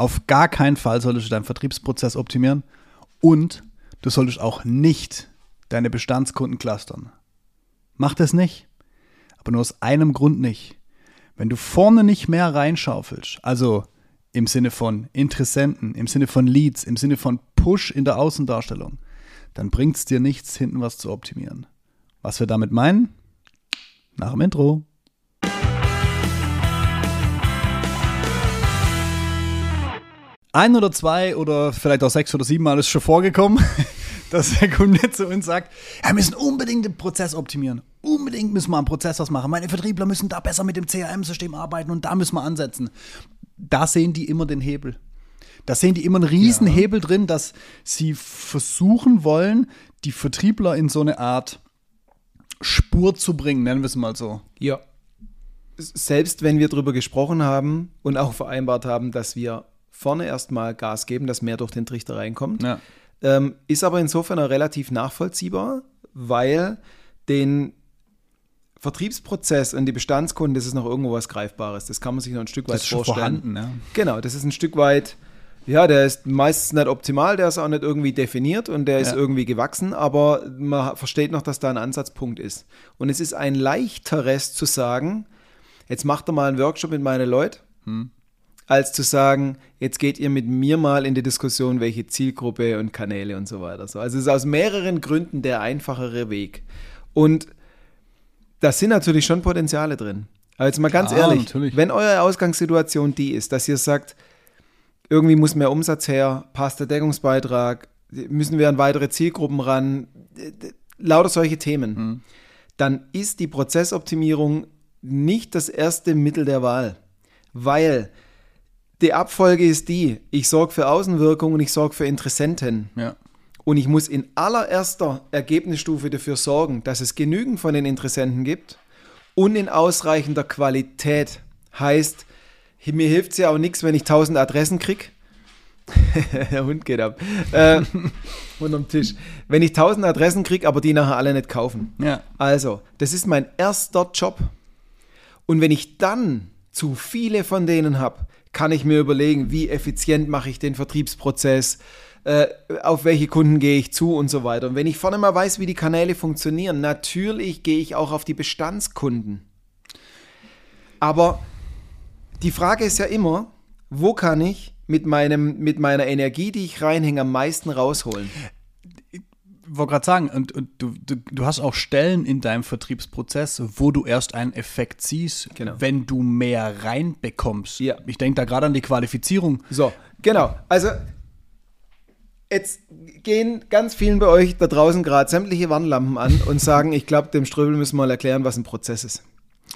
Auf gar keinen Fall solltest du deinen Vertriebsprozess optimieren und du solltest auch nicht deine Bestandskunden clustern. Mach das nicht. Aber nur aus einem Grund nicht. Wenn du vorne nicht mehr reinschaufelst, also im Sinne von Interessenten, im Sinne von Leads, im Sinne von Push in der Außendarstellung, dann bringt es dir nichts, hinten was zu optimieren. Was wir damit meinen? Nach dem Intro. Ein oder zwei oder vielleicht auch sechs oder sieben Mal ist schon vorgekommen, dass der Kunde zu uns sagt, wir müssen unbedingt den Prozess optimieren. Unbedingt müssen wir am Prozess was machen. Meine Vertriebler müssen da besser mit dem CRM-System arbeiten und da müssen wir ansetzen. Da sehen die immer den Hebel. Da sehen die immer einen riesen ja. Hebel drin, dass sie versuchen wollen, die Vertriebler in so eine Art Spur zu bringen, nennen wir es mal so. Ja. Selbst wenn wir darüber gesprochen haben und auch vereinbart haben, dass wir vorne erstmal Gas geben, dass mehr durch den Trichter reinkommt, ja. ähm, ist aber insofern auch relativ nachvollziehbar, weil den Vertriebsprozess und die Bestandskunden, das ist noch irgendwo was Greifbares. Das kann man sich noch ein Stück weit das ist vorstellen. Vorhanden, ja. Genau, das ist ein Stück weit ja, der ist meistens nicht optimal, der ist auch nicht irgendwie definiert und der ist irgendwie gewachsen, aber man versteht noch, dass da ein Ansatzpunkt ist. Und es ist ein leichteres zu sagen, jetzt macht er mal einen Workshop mit meinen Leuten, hm. Als zu sagen, jetzt geht ihr mit mir mal in die Diskussion, welche Zielgruppe und Kanäle und so weiter. Also es ist aus mehreren Gründen der einfachere Weg. Und da sind natürlich schon Potenziale drin. Aber jetzt mal ganz Klar, ehrlich, natürlich. wenn eure Ausgangssituation die ist, dass ihr sagt, irgendwie muss mehr Umsatz her, passt der Deckungsbeitrag, müssen wir an weitere Zielgruppen ran, lauter solche Themen. Mhm. Dann ist die Prozessoptimierung nicht das erste Mittel der Wahl, weil die Abfolge ist die, ich sorge für Außenwirkung und ich sorge für Interessenten. Ja. Und ich muss in allererster Ergebnisstufe dafür sorgen, dass es genügend von den Interessenten gibt und in ausreichender Qualität. Heißt, mir hilft es ja auch nichts, wenn ich 1000 Adressen kriege. Der Hund geht ab. Äh, unterm Tisch. Wenn ich 1000 Adressen kriege, aber die nachher alle nicht kaufen. Ja. Also, das ist mein erster Job. Und wenn ich dann zu viele von denen habe, kann ich mir überlegen, wie effizient mache ich den Vertriebsprozess, äh, auf welche Kunden gehe ich zu und so weiter. Und wenn ich vorne mal weiß, wie die Kanäle funktionieren, natürlich gehe ich auch auf die Bestandskunden. Aber die Frage ist ja immer, wo kann ich mit, meinem, mit meiner Energie, die ich reinhänge, am meisten rausholen? Ich wollte gerade sagen, und, und du, du, du, hast auch Stellen in deinem Vertriebsprozess, wo du erst einen Effekt siehst, genau. wenn du mehr reinbekommst. Ja. Ich denke da gerade an die Qualifizierung. So, genau. Also jetzt gehen ganz vielen bei euch da draußen gerade sämtliche Warnlampen an und sagen, ich glaube, dem Ströbel müssen wir mal erklären, was ein Prozess ist.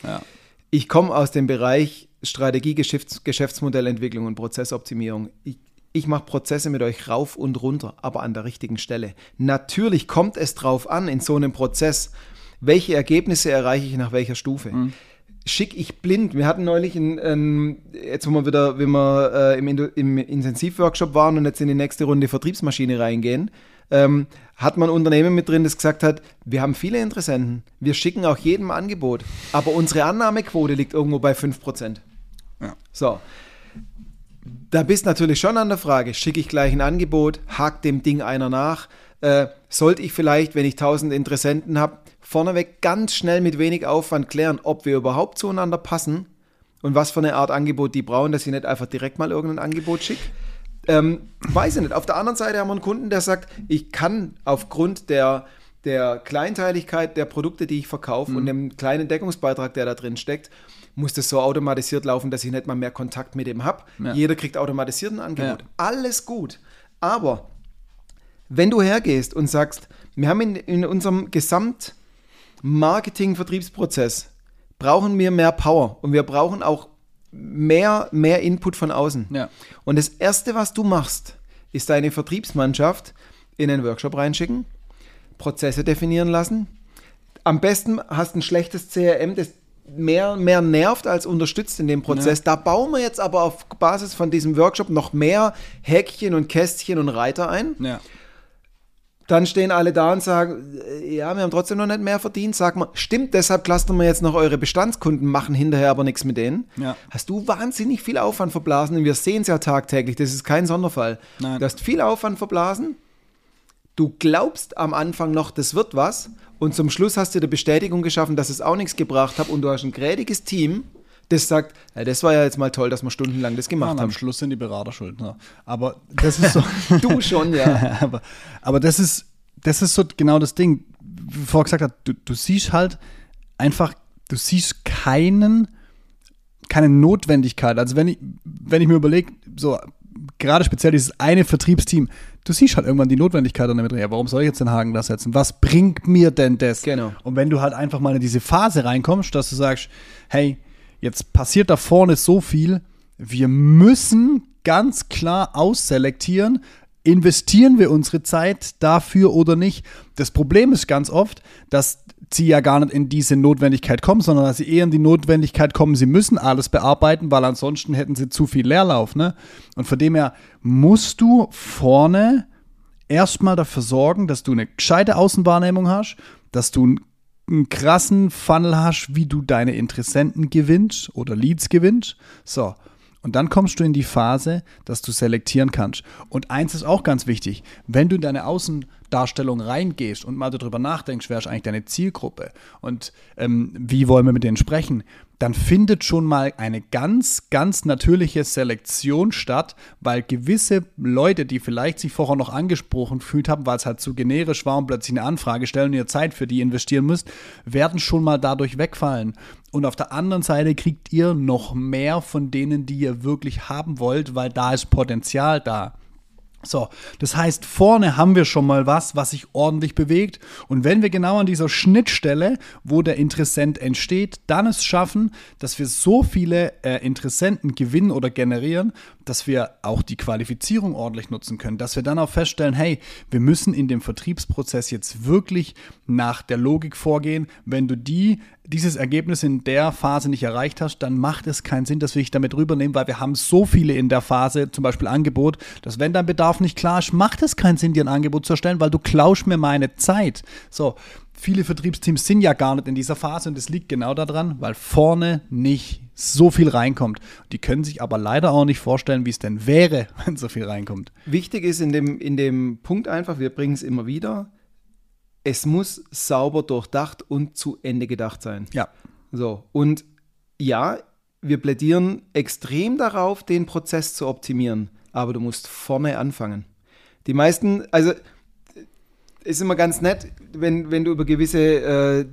Ja. Ich komme aus dem Bereich Strategie, Geschäfts Geschäftsmodellentwicklung und Prozessoptimierung. Ich, ich mache Prozesse mit euch rauf und runter, aber an der richtigen Stelle. Natürlich kommt es drauf an, in so einem Prozess, welche Ergebnisse erreiche ich nach welcher Stufe. Mhm. Schick ich blind. Wir hatten neulich, ein, ein, jetzt wo wir wieder, wenn wir äh, im, im Intensivworkshop waren und jetzt in die nächste Runde Vertriebsmaschine reingehen, ähm, hat man Unternehmen mit drin, das gesagt hat, wir haben viele Interessenten, wir schicken auch jedem Angebot, aber unsere Annahmequote liegt irgendwo bei 5%. Ja. So. Da bist natürlich schon an der Frage, schicke ich gleich ein Angebot, hakt dem Ding einer nach, äh, sollte ich vielleicht, wenn ich 1000 Interessenten habe, vorneweg ganz schnell mit wenig Aufwand klären, ob wir überhaupt zueinander passen und was für eine Art Angebot die brauchen, dass ich nicht einfach direkt mal irgendein Angebot schicke. Ähm, weiß ich nicht. Auf der anderen Seite haben wir einen Kunden, der sagt, ich kann aufgrund der, der Kleinteiligkeit der Produkte, die ich verkaufe mhm. und dem kleinen Deckungsbeitrag, der da drin steckt, muss das so automatisiert laufen, dass ich nicht mal mehr Kontakt mit dem habe. Ja. Jeder kriegt automatisiert ein Angebot. Ja. Alles gut. Aber wenn du hergehst und sagst, wir haben in, in unserem Gesamt-Marketing-Vertriebsprozess brauchen wir mehr Power und wir brauchen auch mehr, mehr Input von außen. Ja. Und das Erste, was du machst, ist deine Vertriebsmannschaft in einen Workshop reinschicken, Prozesse definieren lassen. Am besten hast du ein schlechtes CRM, das mehr, mehr nervt als unterstützt in dem Prozess. Ja. Da bauen wir jetzt aber auf Basis von diesem Workshop noch mehr Häkchen und Kästchen und Reiter ein. Ja. Dann stehen alle da und sagen, äh, ja, wir haben trotzdem noch nicht mehr verdient. Sag mal, stimmt, deshalb clustern wir jetzt noch eure Bestandskunden, machen hinterher aber nichts mit denen. Ja. Hast du wahnsinnig viel Aufwand verblasen und wir sehen es ja tagtäglich, das ist kein Sonderfall. Nein. Du hast viel Aufwand verblasen, du glaubst am Anfang noch, das wird was und zum Schluss hast du dir Bestätigung geschaffen, dass es auch nichts gebracht hat und du hast ein grädiges Team, das sagt, ja, das war ja jetzt mal toll, dass wir stundenlang das gemacht ja, haben. Am Schluss sind die Berater schuld. Ne? Aber das ist so. du schon, ja. aber, aber das ist, das ist so genau das Ding, wie vorher gesagt hat, du, du siehst halt einfach, du siehst keinen, keine Notwendigkeit. Also wenn ich, wenn ich mir überlege, so gerade speziell dieses eine Vertriebsteam, du siehst halt irgendwann die Notwendigkeit damit drin. Ja, warum soll ich jetzt den Haken da setzen? Was bringt mir denn das? Genau. Und wenn du halt einfach mal in diese Phase reinkommst, dass du sagst, hey, Jetzt passiert da vorne so viel. Wir müssen ganz klar ausselektieren, investieren wir unsere Zeit dafür oder nicht. Das Problem ist ganz oft, dass sie ja gar nicht in diese Notwendigkeit kommen, sondern dass sie eher in die Notwendigkeit kommen, sie müssen alles bearbeiten, weil ansonsten hätten sie zu viel Leerlauf. Ne? Und von dem her musst du vorne erstmal dafür sorgen, dass du eine gescheite Außenwahrnehmung hast, dass du ein einen krassen Funnel hast, wie du deine Interessenten gewinnst oder Leads gewinnst. So. Und dann kommst du in die Phase, dass du selektieren kannst. Und eins ist auch ganz wichtig, wenn du in deine Außendarstellung reingehst und mal darüber nachdenkst, wer ist eigentlich deine Zielgruppe und ähm, wie wollen wir mit denen sprechen, dann findet schon mal eine ganz, ganz natürliche Selektion statt, weil gewisse Leute, die vielleicht sich vorher noch angesprochen gefühlt haben, weil es halt zu generisch war und plötzlich eine Anfrage stellen und ihr Zeit für die investieren müsst, werden schon mal dadurch wegfallen. Und auf der anderen Seite kriegt ihr noch mehr von denen, die ihr wirklich haben wollt, weil da ist Potenzial da. So, das heißt, vorne haben wir schon mal was, was sich ordentlich bewegt. Und wenn wir genau an dieser Schnittstelle, wo der Interessent entsteht, dann es schaffen, dass wir so viele äh, Interessenten gewinnen oder generieren, dass wir auch die Qualifizierung ordentlich nutzen können, dass wir dann auch feststellen, hey, wir müssen in dem Vertriebsprozess jetzt wirklich nach der Logik vorgehen. Wenn du die, dieses Ergebnis in der Phase nicht erreicht hast, dann macht es keinen Sinn, dass wir dich damit rübernehmen, weil wir haben so viele in der Phase, zum Beispiel Angebot, dass wenn dein Bedarf nicht klar ist, macht es keinen Sinn, dir ein Angebot zu erstellen, weil du klaust mir meine Zeit. So, viele Vertriebsteams sind ja gar nicht in dieser Phase und es liegt genau daran, weil vorne nicht so viel reinkommt. Die können sich aber leider auch nicht vorstellen, wie es denn wäre, wenn so viel reinkommt. Wichtig ist in dem, in dem Punkt einfach, wir bringen es immer wieder, es muss sauber durchdacht und zu Ende gedacht sein. Ja. So, und ja, wir plädieren extrem darauf, den Prozess zu optimieren, aber du musst vorne anfangen. Die meisten, also ist immer ganz nett, wenn, wenn du über gewisse äh,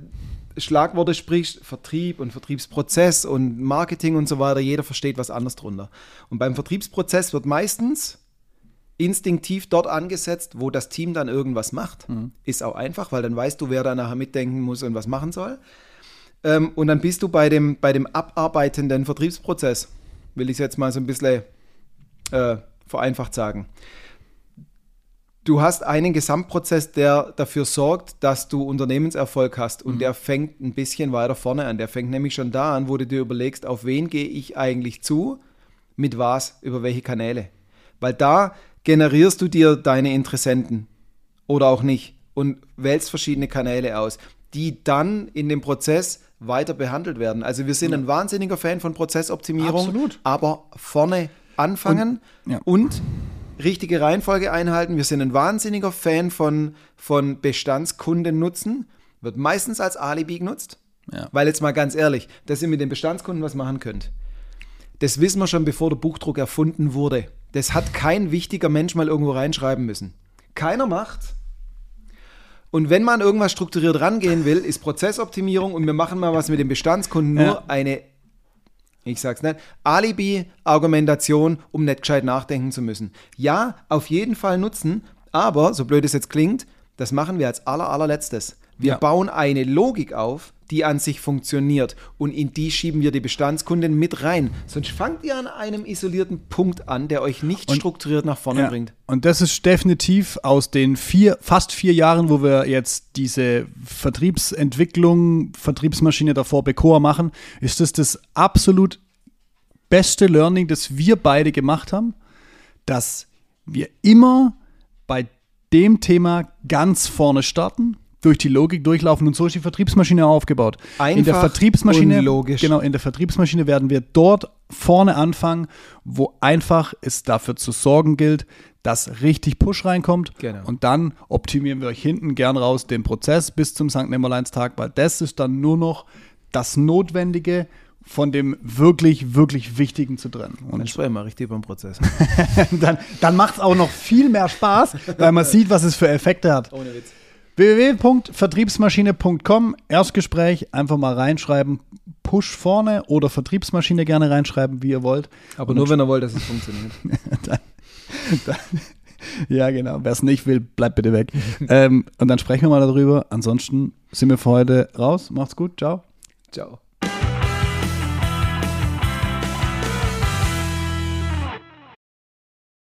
Schlagworte sprichst, Vertrieb und Vertriebsprozess und Marketing und so weiter, jeder versteht was anderes drunter. Und beim Vertriebsprozess wird meistens instinktiv dort angesetzt, wo das Team dann irgendwas macht. Mhm. Ist auch einfach, weil dann weißt du, wer da nachher mitdenken muss und was machen soll. Ähm, und dann bist du bei dem, bei dem abarbeitenden Vertriebsprozess, will ich es jetzt mal so ein bisschen äh, vereinfacht sagen du hast einen Gesamtprozess, der dafür sorgt, dass du Unternehmenserfolg hast und mhm. der fängt ein bisschen weiter vorne an. Der fängt nämlich schon da an, wo du dir überlegst, auf wen gehe ich eigentlich zu, mit was, über welche Kanäle. Weil da generierst du dir deine Interessenten oder auch nicht und wählst verschiedene Kanäle aus, die dann in dem Prozess weiter behandelt werden. Also wir sind ja. ein wahnsinniger Fan von Prozessoptimierung, Absolut. aber vorne anfangen und, ja. und richtige Reihenfolge einhalten. Wir sind ein wahnsinniger Fan von, von Bestandskunden nutzen. Wird meistens als Alibi genutzt. Ja. Weil jetzt mal ganz ehrlich, dass ihr mit den Bestandskunden was machen könnt. Das wissen wir schon, bevor der Buchdruck erfunden wurde. Das hat kein wichtiger Mensch mal irgendwo reinschreiben müssen. Keiner macht. Und wenn man irgendwas strukturiert rangehen will, ist Prozessoptimierung und wir machen mal was mit den Bestandskunden nur ja. eine ich sag's nicht, Alibi-Argumentation, um nicht gescheit nachdenken zu müssen. Ja, auf jeden Fall nutzen, aber, so blöd es jetzt klingt, das machen wir als aller, allerletztes. Wir ja. bauen eine Logik auf, die an sich funktioniert und in die schieben wir die Bestandskunden mit rein. Sonst fangt ihr an einem isolierten Punkt an, der euch nicht und, strukturiert nach vorne ja. bringt. Und das ist definitiv aus den vier, fast vier Jahren, wo wir jetzt diese Vertriebsentwicklung, Vertriebsmaschine davor Becoa machen, ist das das absolut beste Learning, das wir beide gemacht haben, dass wir immer bei dem Thema ganz vorne starten, durch die Logik durchlaufen und so ist die Vertriebsmaschine aufgebaut. Einfach in der Vertriebsmaschine, logisch. genau, in der Vertriebsmaschine werden wir dort vorne anfangen, wo einfach es dafür zu sorgen gilt, dass richtig Push reinkommt. Genau. Und dann optimieren wir euch hinten gern raus den Prozess bis zum St. Nimmerleinstag, weil das ist dann nur noch das Notwendige von dem wirklich, wirklich Wichtigen zu trennen. Und dann sprechen wir richtig beim Prozess. dann dann macht es auch noch viel mehr Spaß, weil man sieht, was es für Effekte hat. Ohne Witz www.vertriebsmaschine.com Erstgespräch, einfach mal reinschreiben, Push vorne oder Vertriebsmaschine gerne reinschreiben, wie ihr wollt. Aber nur, wenn ihr wollt, dass es funktioniert. dann, dann, ja, genau. Wer es nicht will, bleibt bitte weg. ähm, und dann sprechen wir mal darüber. Ansonsten sind wir für heute raus. Macht's gut. Ciao. Ciao.